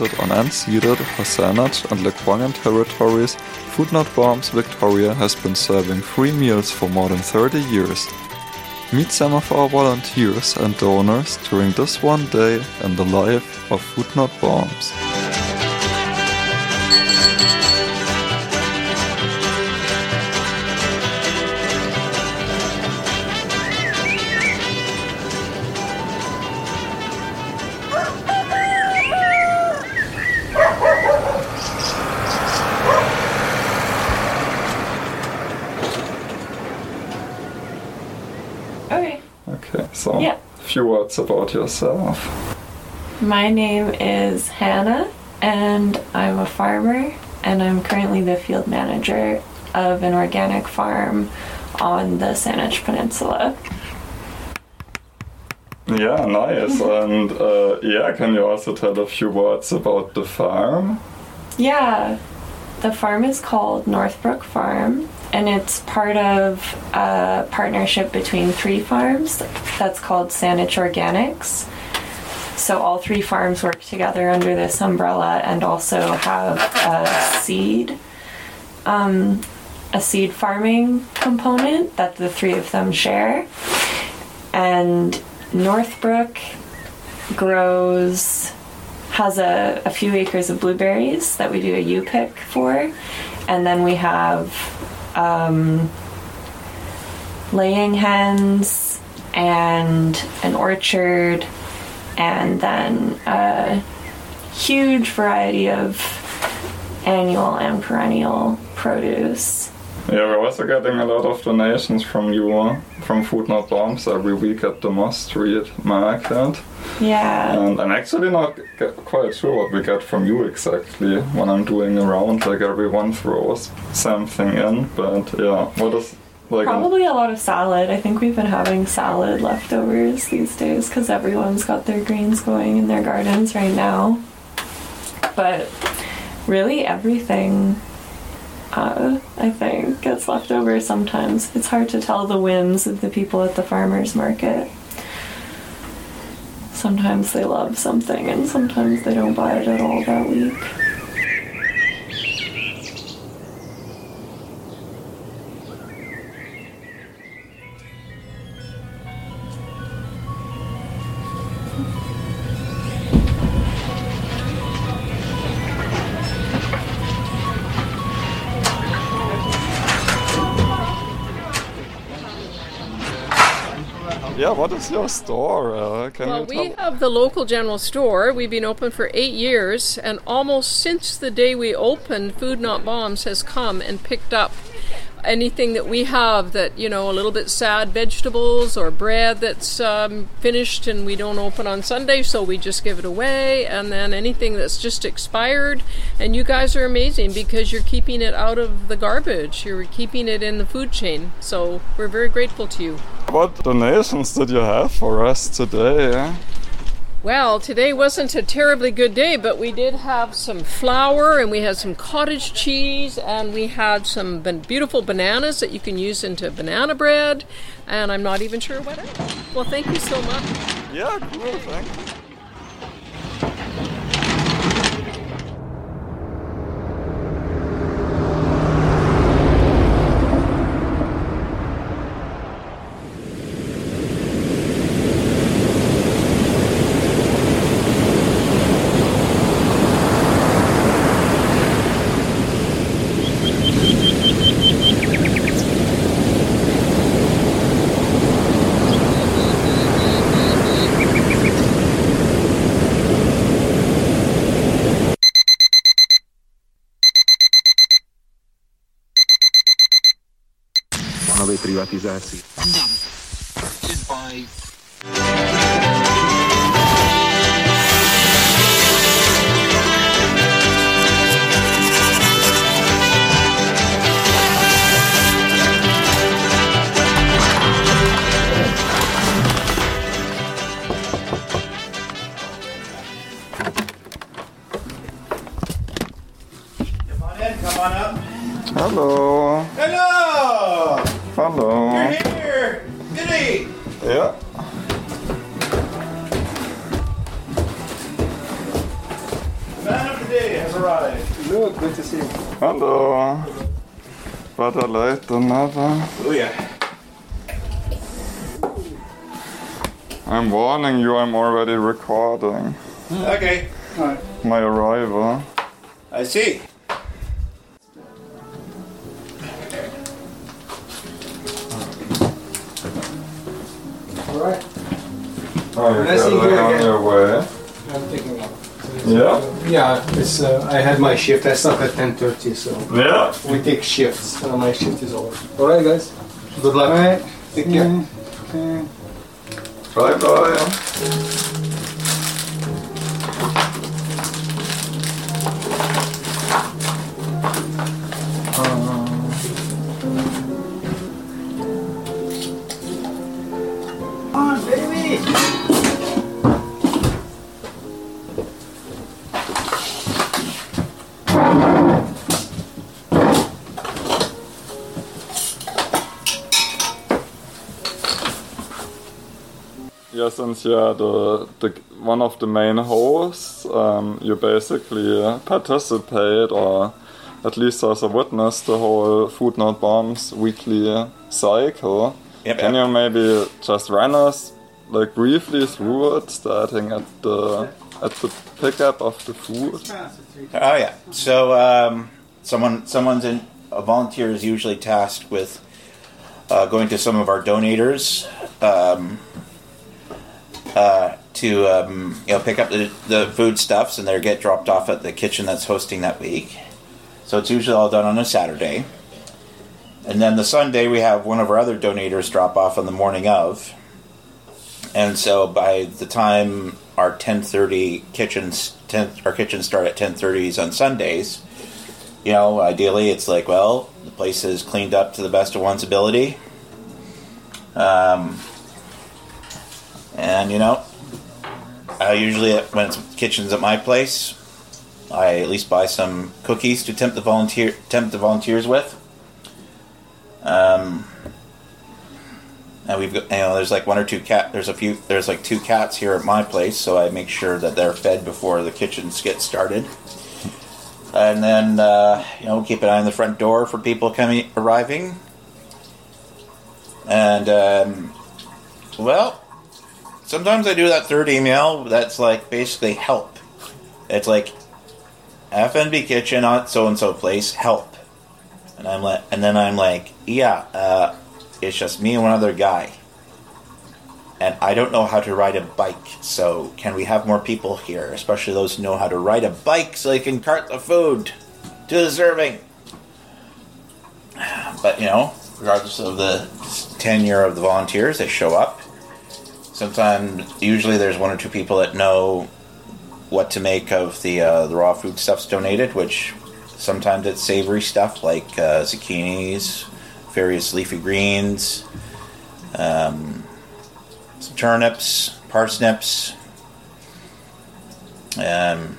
On unceded W̱SÁNEĆ and Lekwungen territories, Food Not Bombs Victoria has been serving free meals for more than 30 years. Meet some of our volunteers and donors during this one day in the life of Food Not Bombs. Words about yourself. My name is Hannah, and I'm a farmer, and I'm currently the field manager of an organic farm on the Saanich Peninsula. Yeah, nice. and uh, yeah, can you also tell a few words about the farm? Yeah, the farm is called Northbrook Farm, and it's part of a partnership between three farms that's called Saanich Organics. So all three farms work together under this umbrella and also have a seed, um, a seed farming component that the three of them share. And Northbrook grows has a, a few acres of blueberries that we do a U pick for, and then we have um, laying hens and an orchard, and then a huge variety of annual and perennial produce. Yeah, we're also getting a lot of donations from you, uh, from Food Not Bombs, every week at the Moss Street Market. Yeah. And I'm actually not quite sure what we get from you exactly when I'm doing around. Like everyone throws something in, but yeah, what is like? Um, Probably a lot of salad. I think we've been having salad leftovers these days because everyone's got their greens going in their gardens right now. But really, everything, uh, I think, gets left over sometimes. It's hard to tell the whims of the people at the farmer's market. Sometimes they love something and sometimes they don't buy it at all that week. What is your store? Uh, can Well, you we have the local general store. We've been open for eight years, and almost since the day we opened, Food Not Bombs has come and picked up anything that we have that, you know, a little bit sad vegetables or bread that's um, finished and we don't open on Sunday, so we just give it away, and then anything that's just expired. And you guys are amazing because you're keeping it out of the garbage, you're keeping it in the food chain. So we're very grateful to you. What donations did you have for us today? Eh? Well, today wasn't a terribly good day, but we did have some flour and we had some cottage cheese and we had some beautiful bananas that you can use into banana bread. And I'm not even sure what else. Well, thank you so much. Yeah, cool, thank you. Novej Hello. Better late than never. Oh yeah. I'm warning you, I'm already recording Okay. my arrival. I see. Alright, Oh, you're Nice seeing you on again. your way. I'm taking off. Yeah. Yeah, it's, uh, I had my shift. I start at 10.30, so Yeah. we take shifts. Uh, my shift is over. Alright, guys. Good luck. Alright. Take care. Bye bye. Yeah, since you're the, the one of the main hosts, um, you basically uh, participate or at least as a witness the whole Food Not Bombs weekly cycle. Yep, Can yep. you maybe just run us like briefly through it, starting at the at the pickup of the food? Oh yeah. So um, someone, someone's in a volunteer is usually tasked with uh, going to some of our donators um, uh, to um, you know pick up the, the foodstuffs, and they get dropped off at the kitchen that's hosting that week. So it's usually all done on a Saturday. And then the Sunday, we have one of our other donators drop off on the morning of. And so by the time our 10:30 kitchens 10 our kitchens start at 10:30s on Sundays, you know, ideally it's like, well, the place is cleaned up to the best of one's ability. Um, and you know, I usually when it's kitchens at my place, I at least buy some cookies to tempt the volunteer tempt the volunteers with. Um, and we've got you know there's like one or two cat there's a few there's like two cats here at my place, so I make sure that they're fed before the kitchens get started. And then uh, you know keep an eye on the front door for people coming arriving. And um, well, sometimes I do that third email that's like basically help. It's like FNB kitchen at so and so place help, and I'm like, and then I'm like, yeah, uh, it's just me and one other guy, and I don't know how to ride a bike. So can we have more people here, especially those who know how to ride a bike, so they can cart the food to the serving? But you know, regardless of the tenure of the volunteers, they show up. Sometimes, usually, there's one or two people that know what to make of the uh, the raw food stuffs donated, which sometimes it's savory stuff like uh, zucchinis, various leafy greens, um, some turnips, parsnips. Um,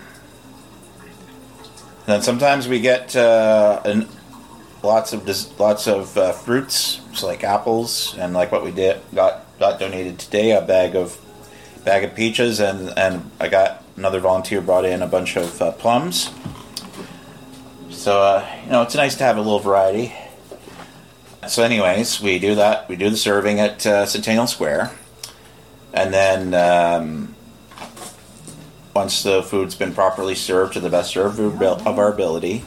then sometimes we get uh, an, lots of lots of uh, fruits, so like apples, and like what we did got got donated today, a bag of bag of peaches, and and I got another volunteer brought in a bunch of uh, plums. So uh, you know, it's nice to have a little variety. So, anyways, we do that. We do the serving at uh, Centennial Square, and then um, once the food's been properly served to the best of of our ability,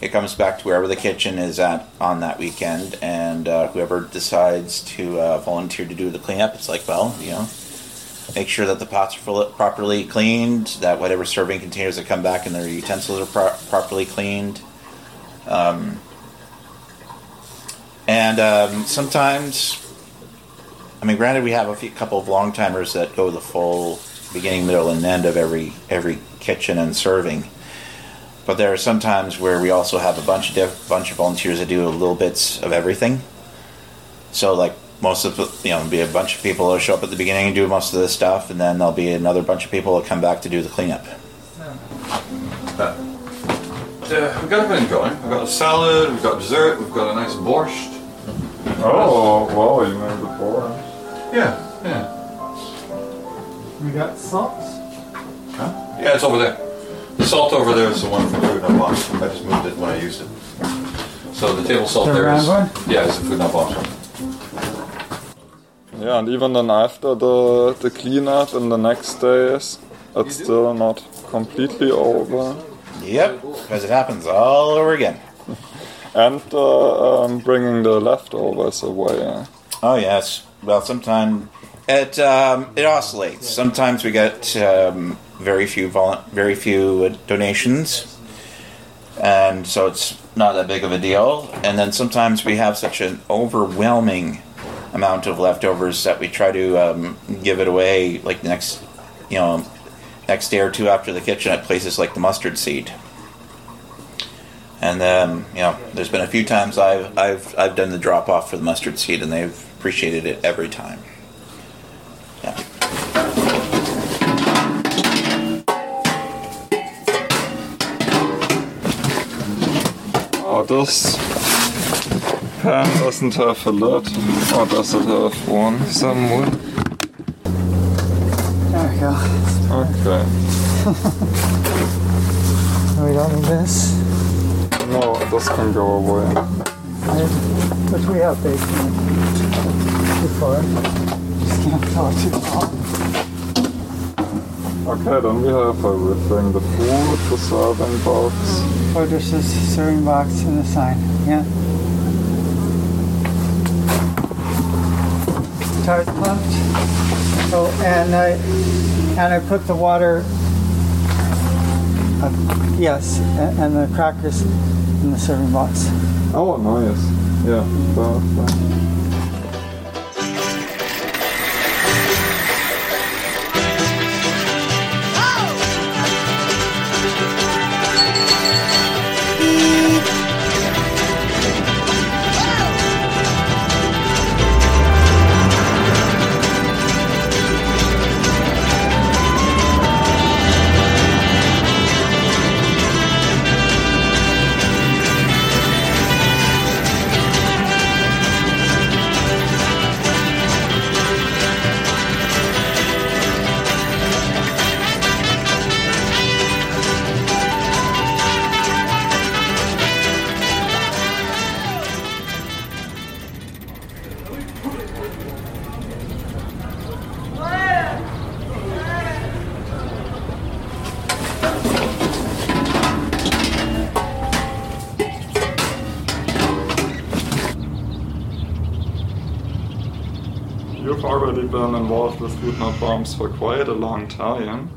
it comes back to wherever the kitchen is at on that weekend, and uh, whoever decides to uh, volunteer to do the cleanup, it's like, well, you know, make sure that the pots are full- properly cleaned, that whatever serving containers that come back and their utensils are pro- properly cleaned. Um, and um, sometimes, I mean, granted, we have a few, couple of long timers that go the full beginning, middle, and end of every every kitchen and serving. But there are some times where we also have a bunch of diff- bunch of volunteers that do little bits of everything. So like most of the, you know, be a bunch of people that show up at the beginning and do most of this stuff, and then there'll be another bunch of people that come back to do the cleanup. Uh, we've got everything going. We've got a salad, we've got dessert, we've got a nice borscht. Oh, wow, you made the borscht. Yeah, yeah. We got socks. Huh? Yeah, it's over there. The salt over there is the one from Food Not Bombs. I just moved it when I used it. So the table salt The there is. round Yeah, it's the Food Not Bombs one. Yeah, and even then after the, the cleanup in the next days, it's still not completely over. Yep, because it happens all over again. And uh, um, bringing the leftovers away. Oh yes. Well, sometimes it um, it oscillates. Sometimes we get um, very few volu- very few donations, and so it's not that big of a deal. And then sometimes we have such an overwhelming amount of leftovers that we try to um, give it away like next, you know, next day or two after the kitchen at places like the mustard seed. And then, you know, there's been a few times I've I've I've done the drop off for the mustard seed, and they've appreciated it every time. Oh, this pan doesn't have a lid. Or does it have one somewhere? There we go. Okay. We don't need this. No, this can go away. I- Which we have baked in before. Just can't talk too long. Okay, then we have everything. The food, the serving box. Four dishes, serving box, and a sign. Yeah. Tart pumped. Oh, and I and I put the water. Uh, yes, and, and the crackers in the serving box. Oh, nice. Yeah, perfect. You've been involved with Food Not Bombs for quite a long time.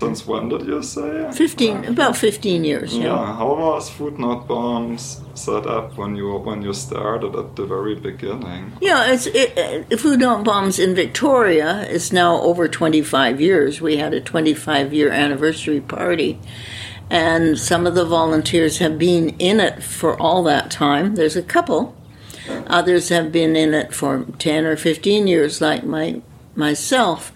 Since when did you say? 15, about 15 years, Yeah, yeah. how was Food Not Bombs set up when you when you started at the very beginning? Yeah, it's it, uh, Food Not Bombs in Victoria is now over 25 years. We had a 25 year anniversary party, and some of the volunteers have been in it for all that time. There's a couple. Others have been in it for 10 or 15 years, like my myself.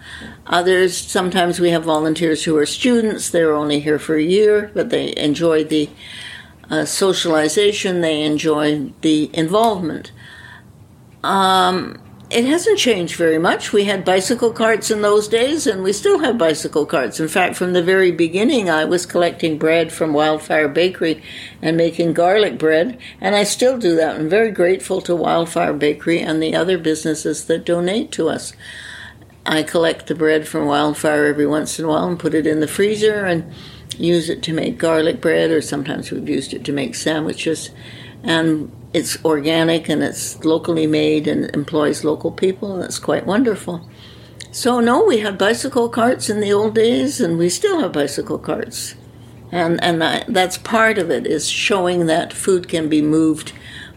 Others, sometimes we have volunteers who are students. They're only here for a year, but they enjoy the uh, socialization. They enjoy the involvement. Um, it hasn't changed very much. We had bicycle carts in those days, and we still have bicycle carts. In fact, from the very beginning, I was collecting bread from Wildfire Bakery and making garlic bread, and I still do that. I'm very grateful to Wildfire Bakery and the other businesses that donate to us. I collect the bread from Wildfire every once in a while and put it in the freezer and use it to make garlic bread, or sometimes we've used it to make sandwiches. And it's organic and it's locally made and employs local people, and it's quite wonderful. So, no, we had bicycle carts in the old days, and we still have bicycle carts. And, and that, that's part of it, is showing that food can be moved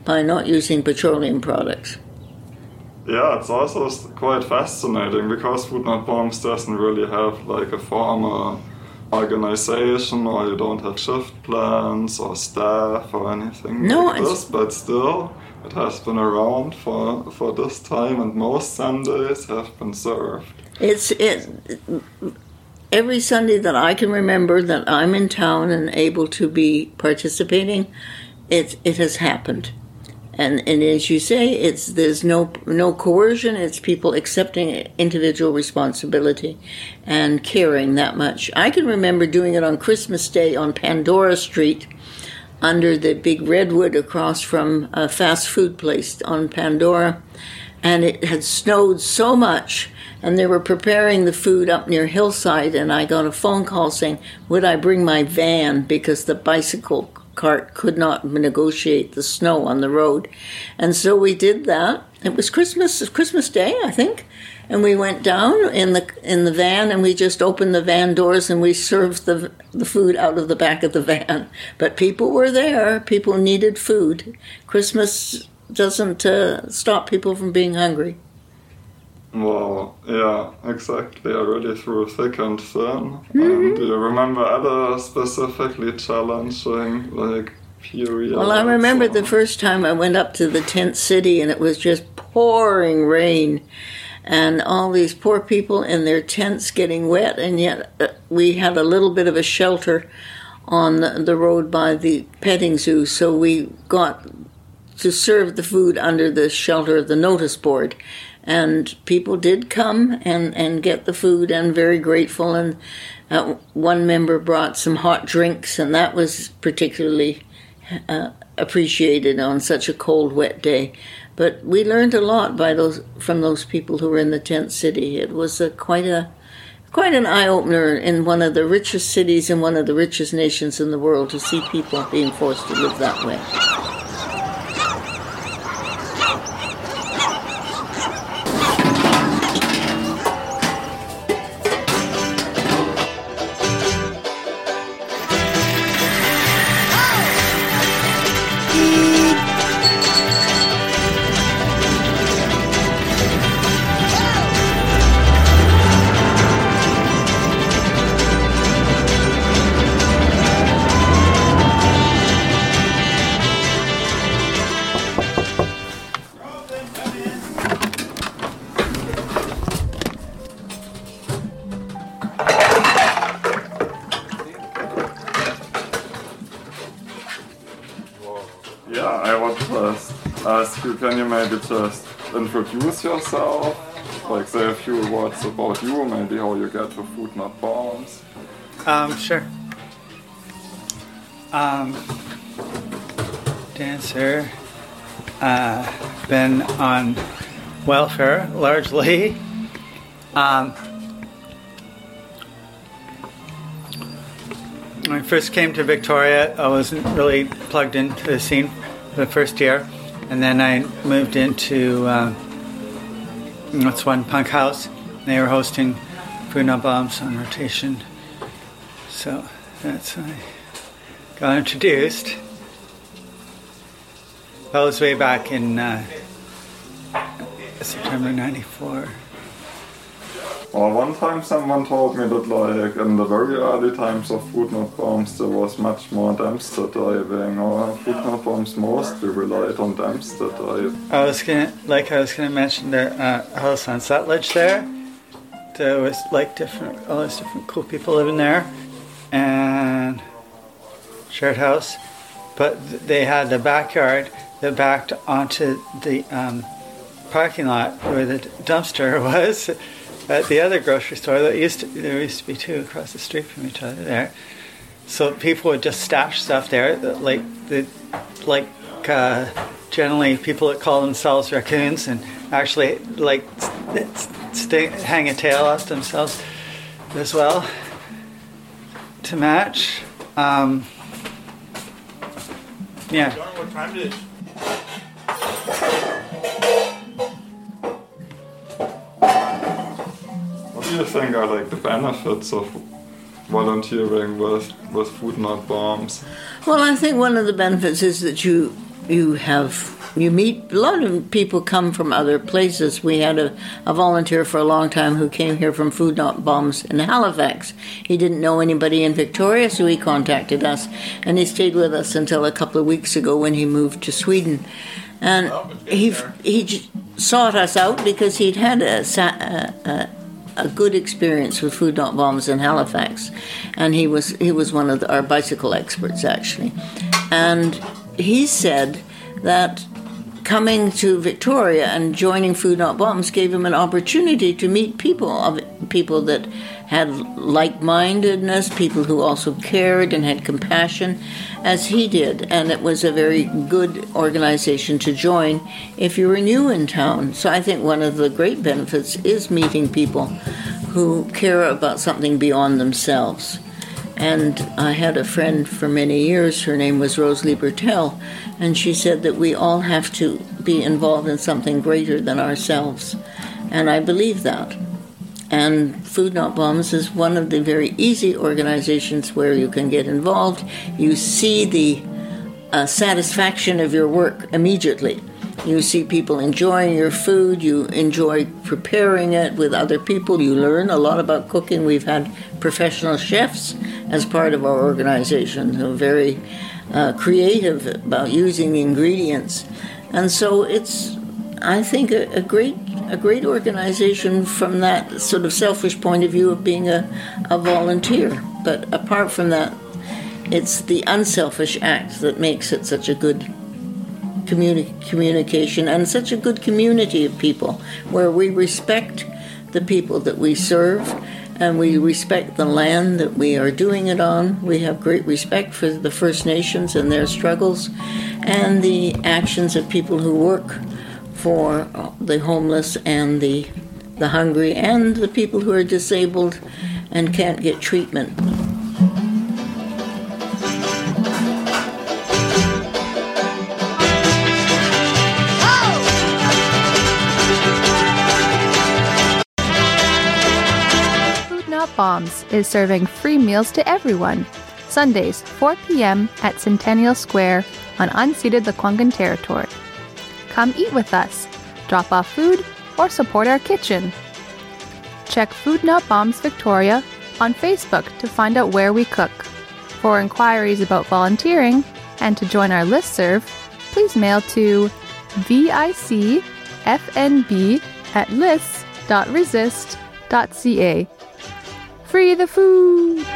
by not using petroleum products. Yeah, it's also quite fascinating because Food Not Bombs doesn't really have like a formal organization or you don't have shift plans or staff or anything No, like this, but still it has been around for, for this time and most Sundays have been served. It's it. Every Sunday that I can remember that I'm in town and able to be participating, it it has happened, And, and as you say, it's there's no no coercion. It's people accepting individual responsibility and caring that much. I can remember doing it on Christmas Day on Pandora Street, under the big redwood across from a fast food place on Pandora, and it had snowed so much and they were preparing the food up near Hillside, and I got a phone call saying, Would I bring my van because the bicycle cart could not negotiate the snow on the road? And so we did that. It was Christmas, Christmas Day, I think. And we went down in the in the van, and we just opened the van doors, and we served the the food out of the back of the van. But people were there; people needed food. Christmas doesn't uh, stop people from being hungry. Wow, yeah, exactly. I already through thick and thin. And do you remember other specifically challenging, like, periods? Well, I remember the first time I went up to the tent city and it was just pouring rain and all these poor people in their tents getting wet, and yet uh, we had a little bit of a shelter on the, the road by the petting zoo, so we got to serve the food under the shelter of the notice board and people did come and, and get the food and very grateful. And uh, one member brought some hot drinks and that was particularly uh, appreciated on such a cold wet day. But we learned a lot by those from those people who were in the tent city. It was a, quite a quite an eye opener in one of the richest cities in one of the richest nations in the world to see people being forced to live that way Like say a few words about you, maybe how you get to Food Not Bombs. Um, sure. Um, dancer. Uh, been on welfare largely. Um, when I first came to Victoria, I wasn't really plugged into the scene for the first year, and then I moved into uh, what's one punk house. They were hosting Not Bombs on rotation, so that's how I got introduced. That was way back in uh, September '94. Well, one time someone told me that like in the very early times of Food Not Bombs there was much more dumpster diving or Food Not Bombs mostly relied on dumpster diving. I was gonna, like, I was gonna mention the uh, house on Sutlej there. There was like different, all these different cool people living there, and shared house. But they had the backyard that backed onto the um, parking lot where the dumpster was at the other grocery store. That used to, there used to be two across the street from each other there. So people would just stash stuff there, that, like the like uh, generally people that call themselves raccoons and actually like hang a tail off themselves as well to match. Um, yeah. What time did What think are like the benefits of volunteering with with Food Not Bombs? Well, I think one of the benefits is that you you have you meet a lot of people come from other places. We had a, a volunteer for a long time who came here from Food Not Bombs in Halifax. He didn't know anybody in Victoria, so he contacted us, and he stayed with us until a couple of weeks ago when he moved to Sweden. And he he sought us out because he'd had a, a, a a good experience with food not bombs in Halifax, and he was he was one of the, our bicycle experts actually, and he said that coming to Victoria and joining Food Not Bombs gave him an opportunity to meet people of people that had like-mindedness, people who also cared and had compassion, as he did, and it was a very good organization to join if you were new in town. So I think one of the great benefits is meeting people who care about something beyond themselves. And I had a friend for many years, her name was Rosalie Bertell, and she said that we all have to be involved in something greater than ourselves. And I believe that. And Food Not Bombs is one of the very easy organizations where you can get involved. You see the uh, satisfaction of your work immediately. You see people enjoying your food, you enjoy preparing it with other people, you learn a lot about cooking. We've had professional chefs as part of our organization who are very uh, creative about using ingredients. And so it's, I think, a, a great a great organization from that sort of selfish point of view of being a, a volunteer. But apart from that, it's the unselfish act that makes it such a good communi- communication and such a good community of people where we respect the people that we serve and we respect the land that we are doing it on. We have great respect for the First Nations and their struggles and the actions of people who work for the homeless and the the hungry and the people who are disabled and can't get treatment. Bombs is serving free meals to everyone. Sundays, 4 p.m. at Centennial Square on unceded Lekwungen territory. Come eat with us, drop off food, or support our kitchen. Check Food Not Bombs Victoria on Facebook to find out where we cook. For inquiries about volunteering and to join our listserv, please mail to vicfnb at lists.resist.ca. Free the food!